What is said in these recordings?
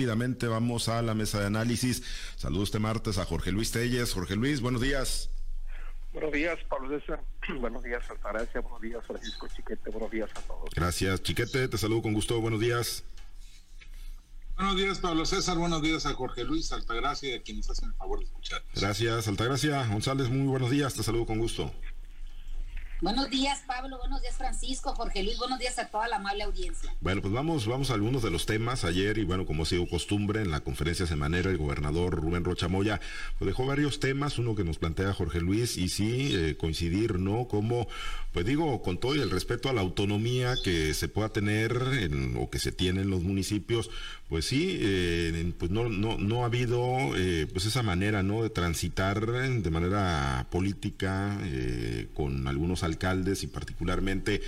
rápidamente vamos a la mesa de análisis. Saludos este martes a Jorge Luis Telles. Jorge Luis, buenos días. Buenos días, Pablo César. Buenos días, Altagracia. Buenos días, Francisco Chiquete. Buenos días a todos. Gracias, Chiquete. Te saludo con gusto. Buenos días. Buenos días, Pablo César. Buenos días a Jorge Luis Altagracia y a quienes hacen el favor de escuchar. Gracias, Altagracia. González, muy buenos días. Te saludo con gusto. Buenos días, Pablo. Buenos días, Francisco. Jorge Luis. Buenos días a toda la amable audiencia. Bueno, pues vamos, vamos a algunos de los temas. Ayer, y bueno, como ha sido costumbre, en la conferencia semanera, el gobernador Rubén Rocha Moya pues dejó varios temas. Uno que nos plantea Jorge Luis, y sí, eh, coincidir, ¿no? Como, pues digo, con todo el respeto a la autonomía que se pueda tener en, o que se tiene en los municipios, pues sí, eh, pues no, no, no ha habido eh, pues esa manera, ¿no? De transitar de manera política con algunos alcaldes y particularmente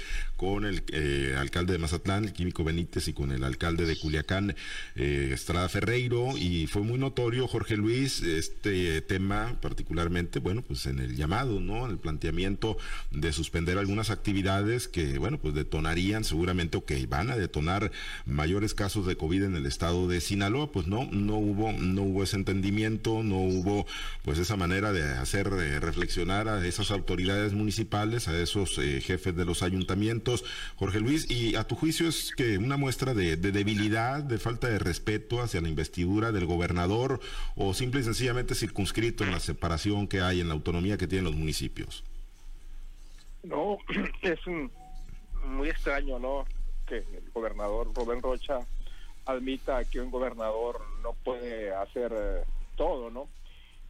con el eh, alcalde de Mazatlán, el Químico Benítez, y con el alcalde de Culiacán, eh, Estrada Ferreiro, y fue muy notorio, Jorge Luis, este tema particularmente, bueno, pues en el llamado, ¿no? En el planteamiento de suspender algunas actividades que, bueno, pues detonarían seguramente o que van a detonar mayores casos de COVID en el estado de Sinaloa, pues no, no hubo, no hubo ese entendimiento, no hubo pues esa manera de hacer reflexionar a esas autoridades municipales, a esos eh, jefes de los ayuntamientos, Jorge Luis, y a tu juicio es que una muestra de, debilidad, de falta de respeto hacia la investidura del gobernador o simple y sencillamente circunscrito en la separación que hay, en la autonomía que tienen los municipios. No, es muy extraño, ¿no? Que el gobernador Rubén Rocha admita que un gobernador no puede hacer eh, todo, ¿no?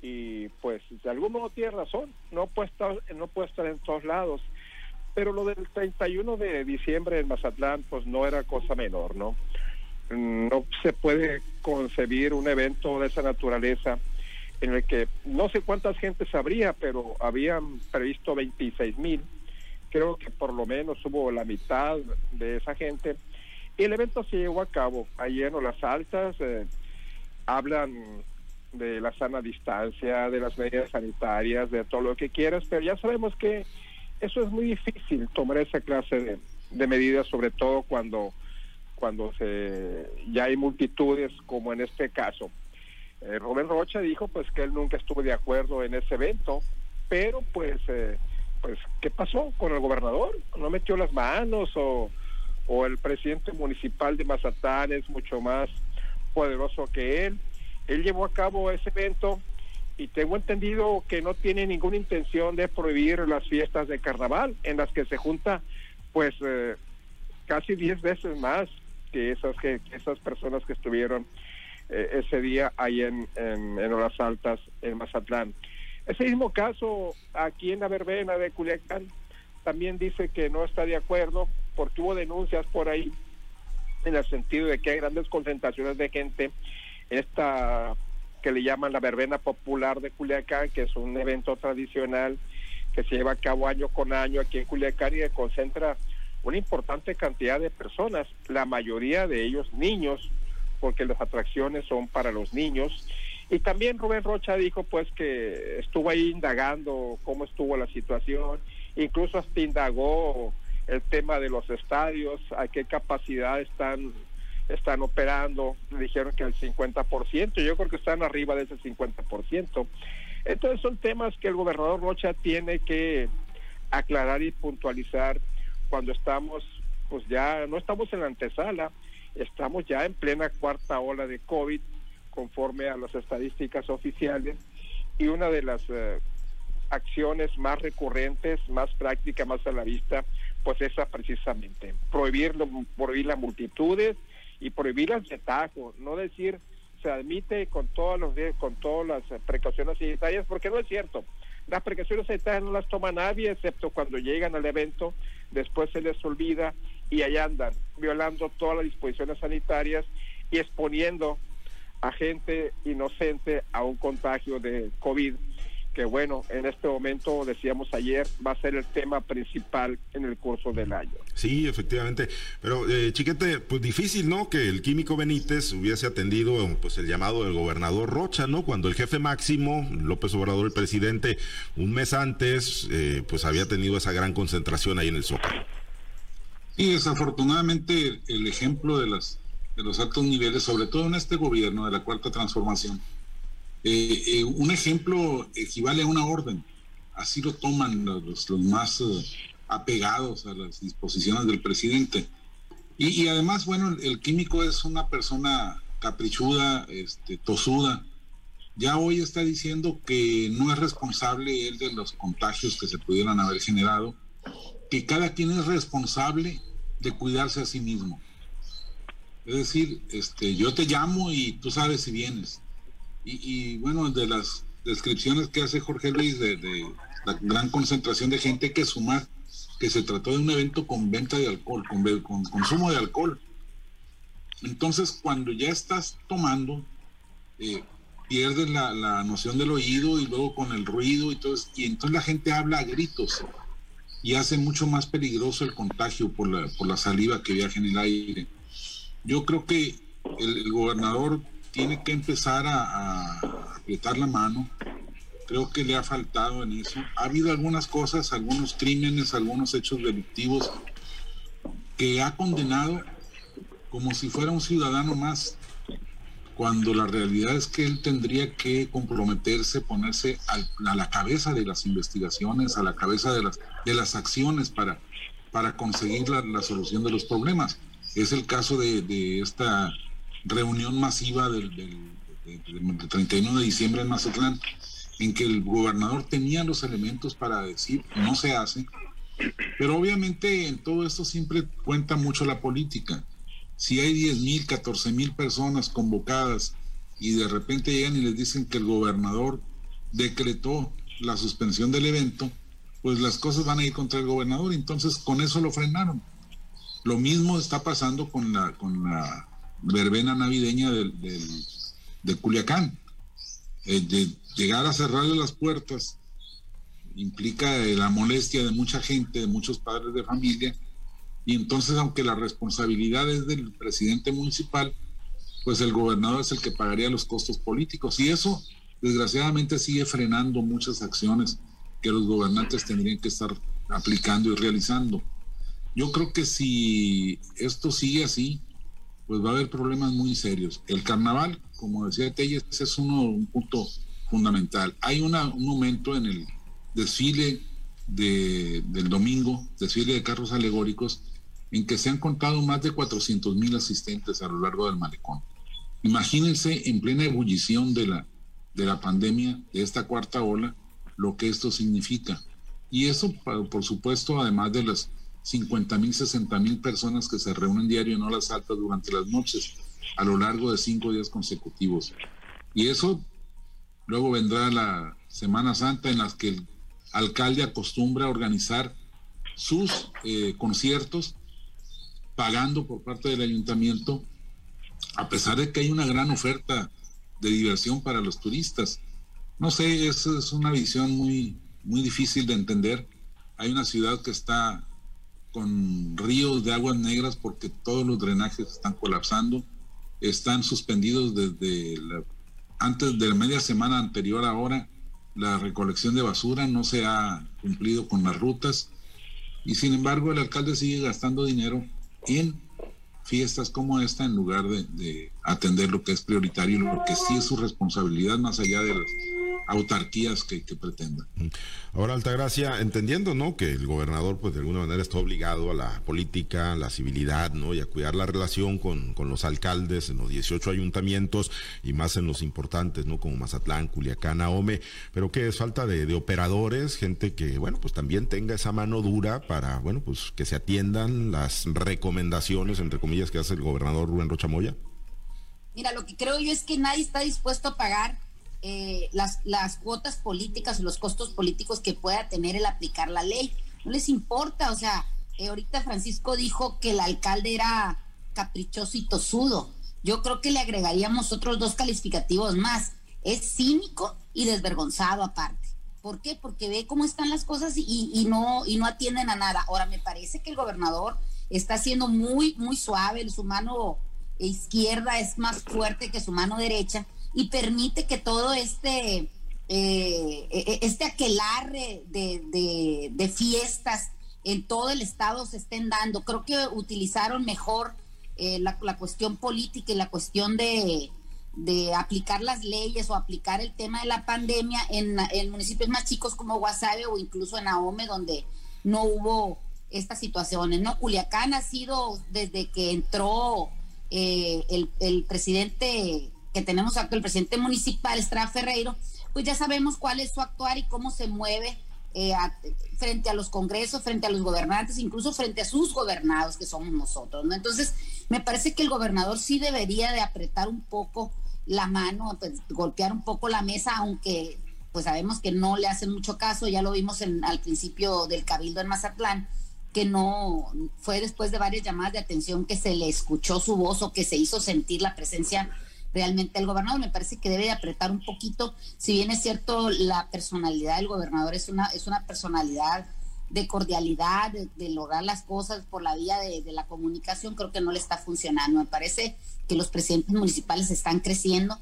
y pues de algún modo tiene razón, no puede estar, no puede estar en todos lados. Pero lo del 31 de diciembre en Mazatlán, pues no era cosa menor, ¿no? No se puede concebir un evento de esa naturaleza en el que no sé cuántas gentes habría, pero habían previsto 26 mil. Creo que por lo menos hubo la mitad de esa gente. Y el evento se llevó a cabo ayer en las altas. Eh, hablan de la sana distancia, de las medidas sanitarias, de todo lo que quieras, pero ya sabemos que eso es muy difícil tomar esa clase de, medidas, sobre todo cuando, cuando se, ya hay multitudes, como en este caso. Eh, Rubén Rocha dijo pues que él nunca estuvo de acuerdo en ese evento, pero pues, eh, pues ¿qué pasó con el gobernador? ¿No metió las manos o, o el presidente municipal de Mazatán es mucho más poderoso que él? Él llevó a cabo ese evento y tengo entendido que no tiene ninguna intención de prohibir las fiestas de carnaval en las que se junta pues eh, casi 10 veces más que esas que, esas personas que estuvieron eh, ese día ahí en, en, en, Horas Altas en Mazatlán. Ese mismo caso aquí en la verbena de Culiacán también dice que no está de acuerdo porque hubo denuncias por ahí en el sentido de que hay grandes concentraciones de gente esta que le llaman la verbena popular de Culiacán, que es un evento tradicional que se lleva a cabo año con año aquí en Culiacán y que concentra una importante cantidad de personas, la mayoría de ellos niños, porque las atracciones son para los niños. Y también Rubén Rocha dijo pues que estuvo ahí indagando cómo estuvo la situación, incluso hasta indagó el tema de los estadios, a qué capacidad están están operando, dijeron que el 50%, yo creo que están arriba de ese 50%. Entonces son temas que el gobernador Rocha tiene que aclarar y puntualizar cuando estamos, pues ya no estamos en la antesala, estamos ya en plena cuarta ola de COVID, conforme a las estadísticas oficiales, y una de las eh, acciones más recurrentes, más prácticas, más a la vista, pues esa precisamente, prohibir, prohibir las multitudes, y prohibirlas de tajo, no decir se admite con todos los con todas las precauciones sanitarias, porque no es cierto. Las precauciones sanitarias no las toma nadie, excepto cuando llegan al evento, después se les olvida y ahí andan, violando todas las disposiciones sanitarias y exponiendo a gente inocente a un contagio de COVID que bueno, en este momento, decíamos ayer, va a ser el tema principal en el curso del año. Sí, efectivamente, pero eh, Chiquete, pues difícil, ¿no? Que el químico Benítez hubiese atendido pues el llamado del gobernador Rocha, ¿no? Cuando el jefe máximo, López Obrador, el presidente, un mes antes, eh, pues había tenido esa gran concentración ahí en el Zócalo. Y desafortunadamente el ejemplo de las de los altos niveles, sobre todo en este gobierno de la Cuarta Transformación. Eh, eh, un ejemplo equivale a una orden. Así lo toman los, más eh, apegados a las disposiciones del presidente. Y, además, bueno, el químico es una persona caprichuda, este, tosuda. Ya hoy está diciendo que no es responsable él de los contagios que se pudieran haber generado, que cada quien es responsable de cuidarse a sí mismo. Es decir, este, yo te llamo y tú sabes si vienes. Y, bueno, de las descripciones que hace Jorge Luis de, la gran concentración de gente, que sumar que se trató de un evento con venta de alcohol, con, con consumo de alcohol. Entonces, cuando ya estás tomando, eh, pierdes la, noción del oído y luego con el ruido y todo, y entonces la gente habla a gritos y hace mucho más peligroso el contagio por la, por la saliva que viaja en el aire. Yo creo que el gobernador tiene que empezar a, apretar la mano. Creo que le ha faltado en eso. Ha habido algunas cosas, algunos crímenes, algunos hechos delictivos que ha condenado como si fuera un ciudadano más, cuando la realidad es que él tendría que comprometerse, ponerse a la cabeza de las investigaciones, a la cabeza de las, de las acciones para, para conseguir la, solución de los problemas. Es el caso de, esta reunión masiva del, 31 de diciembre en Mazatlán, en que el gobernador tenía los elementos para decir no se hace, pero obviamente en todo esto siempre cuenta mucho la política. Si hay 10 mil, 14 mil personas convocadas y de repente llegan y les dicen que el gobernador decretó la suspensión del evento, pues las cosas van a ir contra el gobernador, entonces con eso lo frenaron. Lo mismo está pasando con la, con la verbena navideña del, de Culiacán. Eh, de llegar a cerrarle las puertas implica eh, la molestia de mucha gente, de muchos padres de familia, y entonces aunque la responsabilidad es del presidente municipal, pues el gobernador es el que pagaría los costos políticos. Y eso, desgraciadamente, sigue frenando muchas acciones que los gobernantes tendrían que estar aplicando y realizando. Yo creo que si esto sigue así, pues va a haber problemas muy serios. El carnaval, como decía Telles, es uno, un punto fundamental. Hay un momento en el desfile de, del domingo, desfile de carros alegóricos, en que se han contado más de 400 mil asistentes a lo largo del malecón. Imagínense en plena ebullición de la, de la pandemia, de esta cuarta ola, lo que esto significa. Y eso, por supuesto, además de las 50 mil, 60 mil personas que se reúnen diario en horas altas durante las noches, a lo largo de cinco días consecutivos. Y eso luego vendrá la Semana Santa en las que el alcalde acostumbra a organizar sus eh, conciertos pagando por parte del ayuntamiento, a pesar de que hay una gran oferta de diversión para los turistas. No sé, eso es una visión muy, muy difícil de entender. Hay una ciudad que está con ríos de aguas negras porque todos los drenajes están colapsando, están suspendidos desde antes de la media semana anterior ahora, la recolección de basura no se ha cumplido con las rutas y sin embargo el alcalde sigue gastando dinero en fiestas como esta en lugar de, de atender lo que es prioritario, lo que sí es su responsabilidad más allá de las autarquías que, que pretendan. Ahora, Altagracia, entendiendo, ¿no? Que el gobernador, pues de alguna manera está obligado a la política, a la civilidad, ¿no? Y a cuidar la relación con, con los alcaldes en los 18 ayuntamientos y más en los importantes, ¿no? Como Mazatlán, Culiacán, Ahome, pero que es falta de, de operadores, gente que, bueno, pues también tenga esa mano dura para, bueno, pues que se atiendan las recomendaciones, entre comillas, que hace el gobernador Rubén Rochamoya. Mira, lo que creo yo es que nadie está dispuesto a pagar eh, las, las cuotas políticas o los costos políticos que pueda tener el aplicar la ley. No les importa, o sea, eh, ahorita Francisco dijo que el alcalde era caprichoso y tosudo. Yo creo que le agregaríamos otros dos calificativos más. Es cínico y desvergonzado aparte. ¿Por qué? Porque ve cómo están las cosas y, y, no, y no atienden a nada. Ahora, me parece que el gobernador está siendo muy, muy suave. Su mano izquierda es más fuerte que su mano derecha y permite que todo este, eh, e, este aquelarre de, de, fiestas en todo el estado se estén dando. Creo que utilizaron mejor eh, la, cuestión política y la cuestión de, aplicar las leyes o aplicar el tema de la pandemia en, municipios más chicos como Guasave o incluso en Ahome, donde no hubo estas situaciones. ¿no? Culiacán ha sido desde que entró eh, el, el, presidente que tenemos aquí, el presidente municipal, Estrada Ferreiro, pues ya sabemos cuál es su actuar y cómo se mueve eh, frente a los congresos, frente a los gobernantes, incluso frente a sus gobernados, que somos nosotros. ¿no? Entonces, me parece que el gobernador sí debería de apretar un poco la mano, pues, golpear un poco la mesa, aunque pues sabemos que no le hacen mucho caso, ya lo vimos en, al principio del cabildo en Mazatlán, que no fue después de varias llamadas de atención que se le escuchó su voz o que se hizo sentir la presencia realmente el gobernador. Me parece que debe de apretar un poquito, si bien es cierto, la personalidad del gobernador es una, es una personalidad de cordialidad, de, lograr las cosas por la vía de, de, la comunicación, creo que no le está funcionando. Me parece que los presidentes municipales están creciendo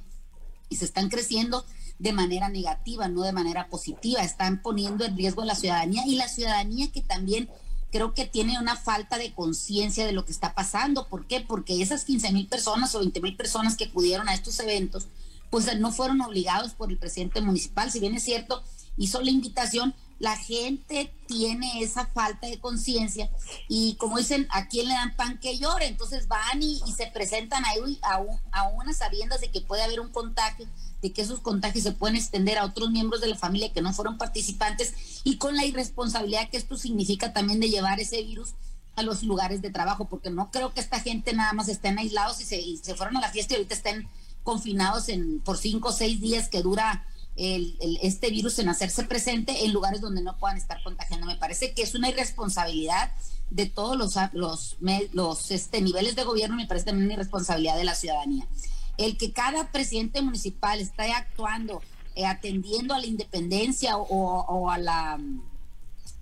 y se están creciendo de manera negativa, no de manera positiva. Están poniendo en riesgo a la ciudadanía y la ciudadanía que también creo que tiene una falta de conciencia de lo que está pasando. ¿Por qué? Porque esas 15 mil personas o 20 mil personas que acudieron a estos eventos, pues no fueron obligados por el presidente municipal. Si bien es cierto, hizo la invitación, la gente tiene esa falta de conciencia y como dicen, ¿a quién le dan pan que llore? Entonces van y, se presentan ahí a, a unas sabiendas de que puede haber un contagio de que esos contagios se pueden extender a otros miembros de la familia que no fueron participantes y con la irresponsabilidad que esto significa también de llevar ese virus a los lugares de trabajo, porque no creo que esta gente nada más estén aislados y se, se fueron a la fiesta y ahorita estén confinados en, por cinco o seis días que dura el, este virus en hacerse presente en lugares donde no puedan estar contagiando. Me parece que es una irresponsabilidad de todos los, los, los este, niveles de gobierno, me parece también una irresponsabilidad de la ciudadanía el que cada presidente municipal esté actuando, eh, atendiendo a la independencia o, a la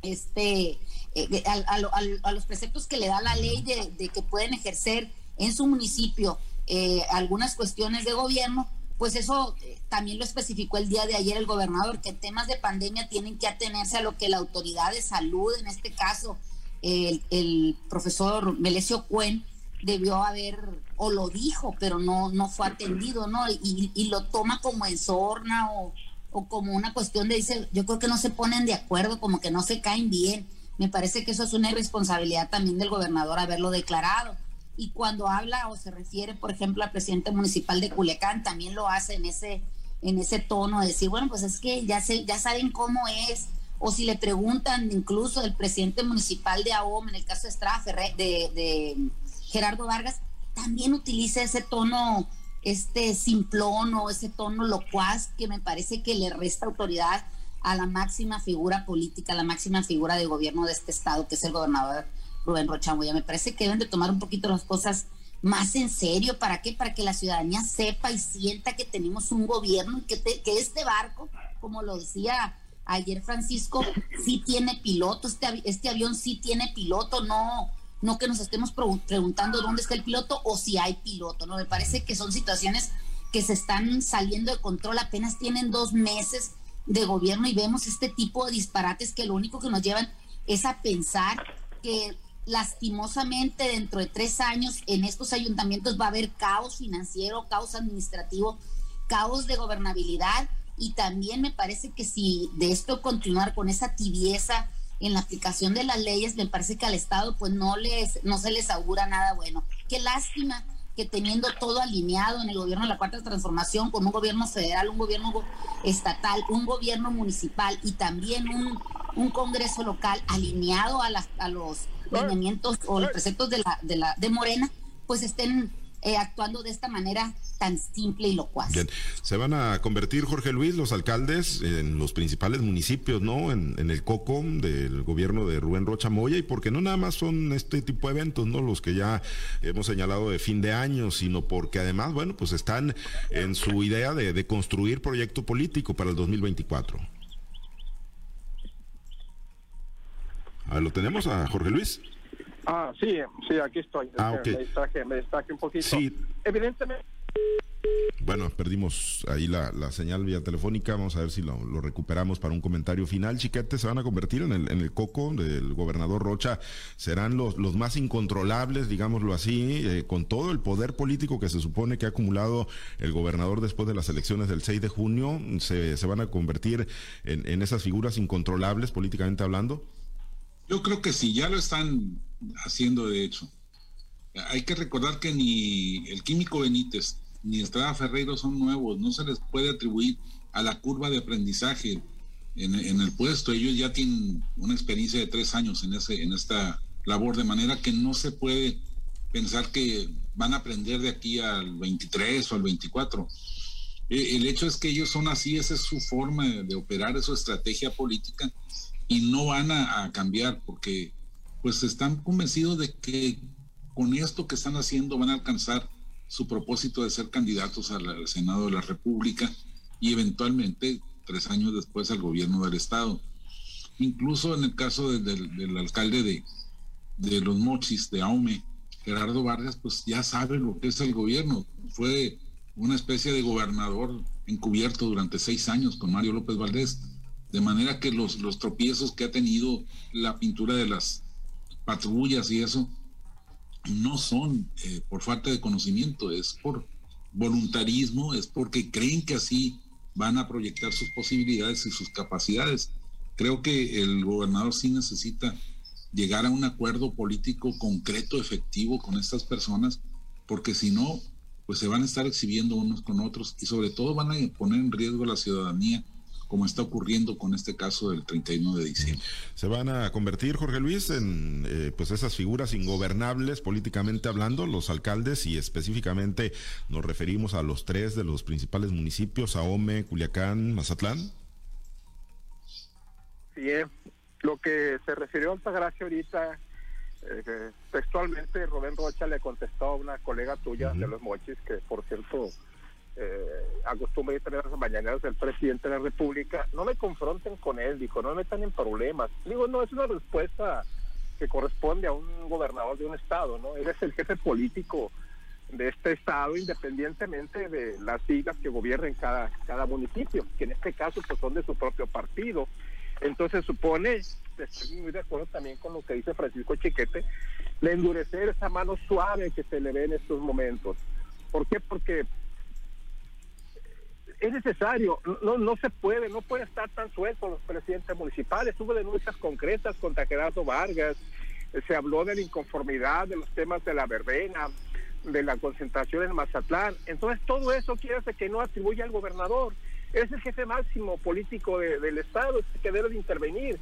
este eh, a, los preceptos que le da la ley de, que pueden ejercer en su municipio eh, algunas cuestiones de gobierno, pues eso también lo especificó el día de ayer el gobernador, que temas de pandemia tienen que atenerse a lo que la autoridad de salud, en este caso el, profesor Melesio Cuen, debió haber, o lo dijo, pero no, no fue atendido, ¿no? Y, lo toma como en sorna o, o como una cuestión de, dice, yo creo que no se ponen de acuerdo, como que no se caen bien. Me parece que eso es una irresponsabilidad también del gobernador haberlo declarado. Y cuando habla o se refiere, por ejemplo, al presidente municipal de Culiacán, también lo hace en ese, en ese tono de decir, bueno, pues es que ya, se, ya saben cómo es. O si le preguntan incluso el presidente municipal de AOM, en el caso de Estrada de, Gerardo Vargas también utiliza ese tono este simplón o ese tono locuaz que me parece que le resta autoridad a la máxima figura política, la máxima figura de gobierno de este estado, que es el gobernador Rubén Rochamoya. Me parece que deben de tomar un poquito las cosas más en serio. ¿Para qué? Para que la ciudadanía sepa y sienta que tenemos un gobierno que, que este barco, como lo decía ayer Francisco, sí tiene piloto, este, este avión sí tiene piloto, no, no que nos estemos preguntando dónde está el piloto o si hay piloto, ¿no? Me parece que son situaciones que se están saliendo de control, apenas tienen dos meses de gobierno y vemos este tipo de disparates que lo único que nos llevan es a pensar que lastimosamente dentro de tres años en estos ayuntamientos va a haber caos financiero, caos administrativo, caos de gobernabilidad y también me parece que si de esto continuar con esa tibieza en la aplicación de las leyes, me parece que al Estado pues no les no se les augura nada bueno. Qué lástima que teniendo todo alineado en el gobierno de la Cuarta Transformación, con un gobierno federal, un gobierno estatal, un gobierno municipal y también un, un Congreso local alineado a, las, a los lineamientos o los preceptos de, la, de, la, de Morena, pues estén eh, actuando de esta manera tan simple y locuaz. Bien. Se van a convertir, Jorge Luis, los alcaldes en los principales municipios, ¿no? En, el coco del gobierno de Rubén Rocha Moya, y porque no nada más son este tipo de eventos, ¿no? Los que ya hemos señalado de fin de año, sino porque además, bueno, pues están en su idea de, de construir proyecto político para el 2024. Ah, ¿Lo tenemos a Jorge Luis? Ah, sí, sí, aquí estoy. Ah, me distraje, me distraje un poquito. Sí. Evidentemente Bueno, perdimos ahí la, señal vía telefónica. Vamos a ver si lo, recuperamos para un comentario final. Chiquete, se van a convertir en el, en el coco del gobernador Rocha. Serán los, los más incontrolables, digámoslo así, eh, con todo el poder político que se supone que ha acumulado el gobernador después de las elecciones del 6 de junio. ¿Se, se van a convertir en, en esas figuras incontrolables políticamente hablando? Yo creo que sí, ya lo están haciendo de hecho. Hay que recordar que ni el químico Benítez ni Estrada Ferreiro son nuevos, no se les puede atribuir a la curva de aprendizaje en, el puesto. Ellos ya tienen una experiencia de tres años en, ese, en esta labor, de manera que no se puede pensar que van a aprender de aquí al 23 o al 24. Eh, el hecho es que ellos son así, esa es su forma de, operar, es su estrategia política y no van a, cambiar porque pues están convencidos de que con esto que están haciendo van a alcanzar su propósito de ser candidatos al, Senado de la República y eventualmente tres años después al gobierno del Estado. Incluso en el caso del alcalde de, de Los Mochis, de Aume, Gerardo Vargas, pues ya sabe lo que es el gobierno. Fue una especie de gobernador encubierto durante seis años con Mario López Valdés. De manera que los, los tropiezos que ha tenido la pintura de las patrullas y eso, no son eh, por falta de conocimiento, es por voluntarismo, es porque creen que así van a proyectar sus posibilidades y sus capacidades. Creo que el gobernador sí necesita llegar a un acuerdo político concreto, efectivo con estas personas, porque si no, pues se van a estar exhibiendo unos con otros y sobre todo van a poner en riesgo a la ciudadanía como está ocurriendo con este caso del 31 de diciembre. Se van a convertir, Jorge Luis, en eh, pues esas figuras ingobernables políticamente hablando, los alcaldes y específicamente nos referimos a los tres de los principales municipios, Ahome, Culiacán, Mazatlán. Sí, eh, lo que se refirió a Altagracia ahorita, eh, textualmente Rubén Rocha le contestó a una colega tuya de los Mochis, que por cierto eh, acostumbra tener las mañaneras del presidente de la República, no me confronten con él, dijo, no me metan en problemas. Digo, no, es una respuesta que corresponde a un gobernador de un estado, ¿no? Él es el jefe político de este estado independientemente de las siglas que gobiernen cada, cada municipio, que en este caso pues son de su propio partido. Entonces supone, estoy muy de acuerdo también con lo que dice Francisco Chiquete, de endurecer esa mano suave que se le ve en estos momentos. ¿Por qué? Porque es necesario, no, no se puede, no puede estar tan suelto los presidentes municipales. Hubo denuncias concretas contra Gerardo Vargas, se habló de la inconformidad, de los temas de la verbena, de la concentración en Mazatlán. Entonces todo eso quiere que no atribuye al gobernador. Es el jefe máximo político del Estado, es el que debe de intervenir.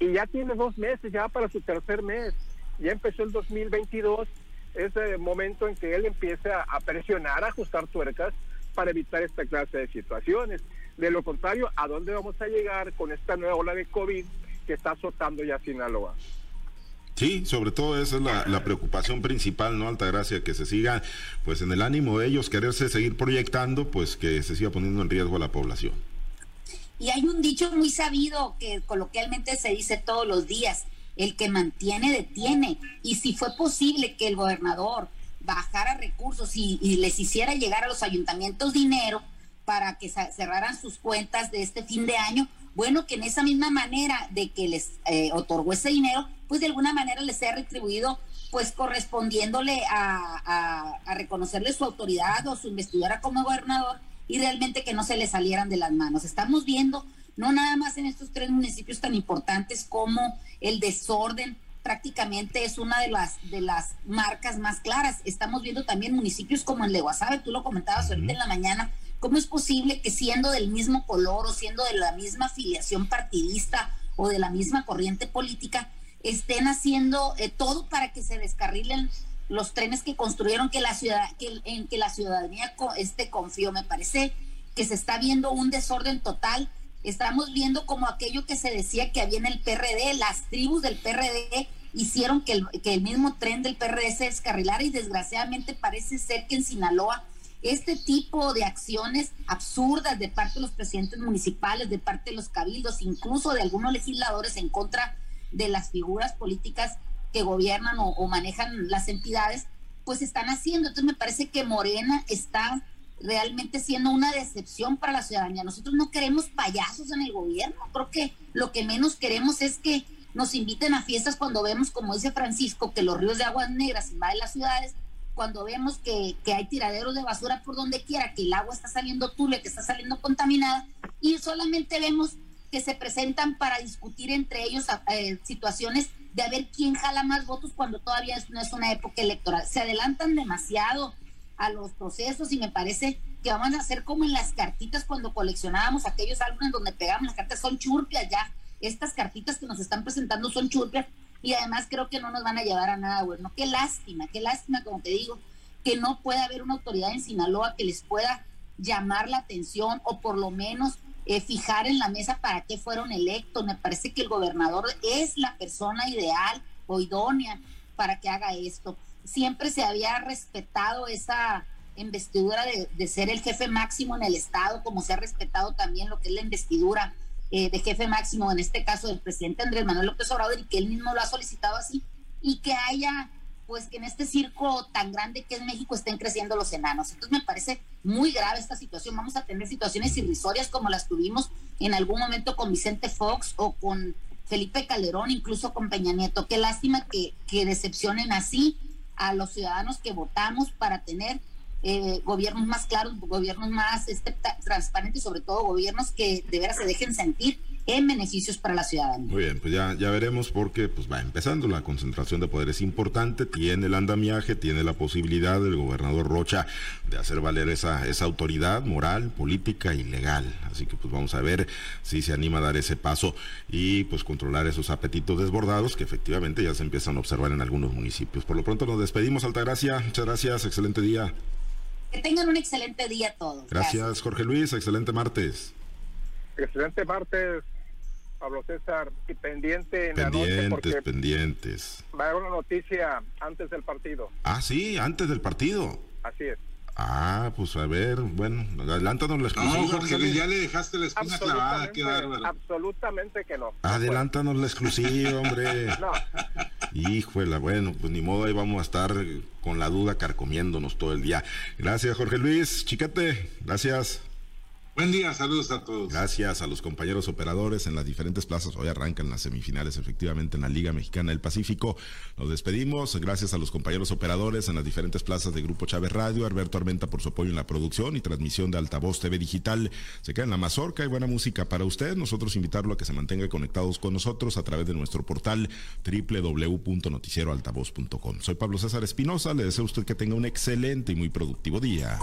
Y ya tiene dos meses, ya para su tercer mes. Ya empezó el 2022, es el momento en que él empieza a presionar, a ajustar tuercas para evitar esta clase de situaciones. De lo contrario, ¿a dónde vamos a llegar con esta nueva ola de COVID que está azotando ya Sinaloa? Sí, sobre todo esa es la, preocupación principal, ¿no, Altagracia? Que se siga, pues en el ánimo de ellos quererse seguir proyectando, pues que se siga poniendo en riesgo a la población. Y hay un dicho muy sabido que coloquialmente se dice todos los días, el que mantiene, detiene. Y si fue posible que el gobernador bajara recursos y, les hiciera llegar a los ayuntamientos dinero para que cerraran sus cuentas de este fin de año, bueno, que en esa misma manera de que les eh, otorgó ese dinero, pues de alguna manera les sea retribuido, pues correspondiéndole a, a, reconocerle su autoridad o su investidura como gobernador y realmente que no se le salieran de las manos. Estamos viendo, no nada más en estos tres municipios tan importantes como el desorden prácticamente es una de las de las marcas más claras. Estamos viendo también municipios como el de Guasave, tú lo comentabas ahorita en la mañana, ¿cómo es posible que siendo del mismo color o siendo de la misma afiliación partidista o de la misma corriente política estén haciendo eh, todo para que se descarrilen los trenes que construyeron que la ciudad que, en que la ciudadanía este confió, me parece que se está viendo un desorden total Estamos viendo como aquello que se decía que había en el PRD, las tribus del PRD hicieron que el, que el mismo tren del PRD se descarrilara y desgraciadamente parece ser que en Sinaloa este tipo de acciones absurdas de parte de los presidentes municipales, de parte de los cabildos, incluso de algunos legisladores en contra de las figuras políticas que gobiernan o, o manejan las entidades, pues están haciendo. Entonces me parece que Morena está realmente siendo una decepción para la ciudadanía. Nosotros no queremos payasos en el gobierno, creo que lo que menos queremos es que nos inviten a fiestas cuando vemos, como dice Francisco, que los ríos de aguas negras invaden las ciudades, cuando vemos que, que hay tiraderos de basura por donde quiera, que el agua está saliendo turbia, que está saliendo contaminada, y solamente vemos que se presentan para discutir entre ellos eh, situaciones de a ver quién jala más votos cuando todavía no es una época electoral. Se adelantan demasiado a los procesos y me parece que vamos a hacer como en las cartitas cuando coleccionábamos aquellos álbumes donde pegábamos las cartas, son churpias ya. Estas cartitas que nos están presentando son churpias y además creo que no nos van a llevar a nada bueno. Qué lástima, qué lástima, como te digo, que no pueda haber una autoridad en Sinaloa que les pueda llamar la atención o por lo menos eh, fijar en la mesa para qué fueron electos. Me parece que el gobernador es la persona ideal o idónea para que haga esto. Siempre se había respetado esa investidura de, ser el jefe máximo en el Estado, como se ha respetado también lo que es la investidura eh, de jefe máximo, en este caso del presidente Andrés Manuel López Obrador, y que él mismo lo ha solicitado así, y que haya pues que en este circo tan grande que es México estén creciendo los enanos. Entonces me parece muy grave esta situación. Vamos a tener situaciones irrisorias como las tuvimos en algún momento con Vicente Fox o con Felipe Calderón, incluso con Peña Nieto. Qué lástima que, que decepcionen así a los ciudadanos que votamos para tener eh, gobiernos más claros, gobiernos más este, transparentes, sobre todo gobiernos que de veras se dejen sentir en beneficios para la ciudadanía. Muy bien, pues ya, ya veremos porque pues va empezando la concentración de poderes importante, tiene el andamiaje, tiene la posibilidad del gobernador Rocha de hacer valer esa, esa autoridad moral, política y legal. Así que pues vamos a ver si se anima a dar ese paso y pues controlar esos apetitos desbordados que efectivamente ya se empiezan a observar en algunos municipios. Por lo pronto nos despedimos, Altagracia, muchas gracias, excelente día. Que tengan un excelente día todos. Gracias, Jorge Luis, excelente martes. Excelente martes, Pablo César, y pendiente en pendientes, la noche pendientes. Va a haber una noticia antes del partido. Ah, sí, antes del partido. Así es. Ah, pues a ver, bueno, adelántanos la exclusiva. No, Jorge, ya le dejaste la espina clavada, qué bárbaro. Absolutamente que no. Adelántanos la exclusiva, hombre. no. Híjole, bueno, pues ni modo, ahí vamos a estar con la duda carcomiéndonos todo el día. Gracias, Jorge Luis, chiquete, gracias. Buen día, saludos a todos. Gracias a los compañeros operadores en las diferentes plazas. Hoy arrancan las semifinales efectivamente en la Liga Mexicana del Pacífico. Nos despedimos. Gracias a los compañeros operadores en las diferentes plazas de Grupo Chávez Radio. Alberto Armenta por su apoyo en la producción y transmisión de Altavoz TV Digital. Se queda en la mazorca y buena música para usted. Nosotros invitarlo a que se mantenga conectados con nosotros a través de nuestro portal www.noticieroaltavoz.com. Soy Pablo César Espinosa. Le deseo a usted que tenga un excelente y muy productivo día.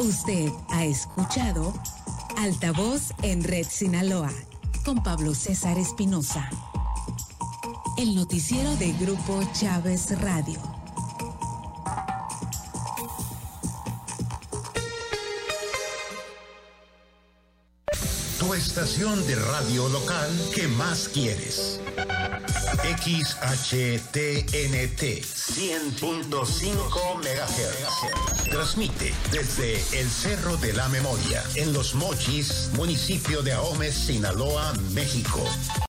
Usted ha escuchado Altavoz en Red Sinaloa con Pablo César Espinosa. El noticiero de Grupo Chávez Radio. Tu estación de radio local que más quieres. XHTNT 100.5 MHz. Transmite desde el Cerro de la Memoria, en Los Mochis, municipio de Ahome, Sinaloa, México.